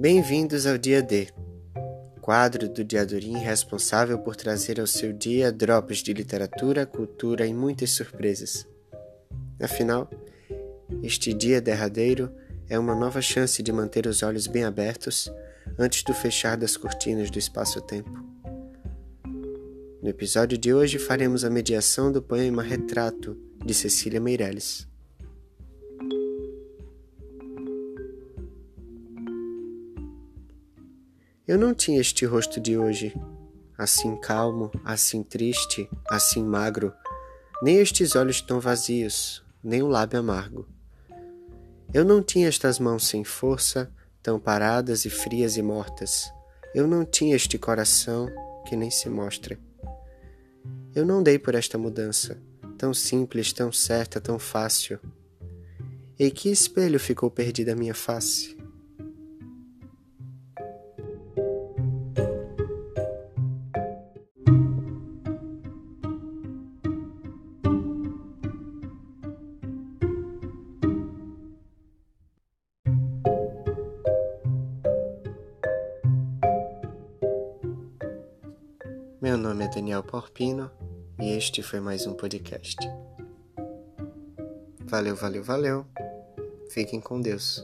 Bem-vindos ao Dia D, quadro do Diadorim responsável por trazer ao seu dia drops de literatura, cultura e muitas surpresas. Afinal, este dia derradeiro é uma nova chance de manter os olhos bem abertos antes do fechar das cortinas do espaço-tempo. No episódio de hoje faremos a mediação do poema Retrato de Cecília Meirelles. Eu não tinha este rosto de hoje, assim calmo, assim triste, assim magro, nem estes olhos tão vazios, nem o lábio amargo. Eu não tinha estas mãos sem força, tão paradas e frias e mortas. Eu não tinha este coração que nem se mostra. Eu não dei por esta mudança, tão simples, tão certa, tão fácil. E que espelho ficou perdido à minha face? Meu nome é Daniel Porpino e este foi mais um podcast. Valeu, valeu, valeu. Fiquem com Deus.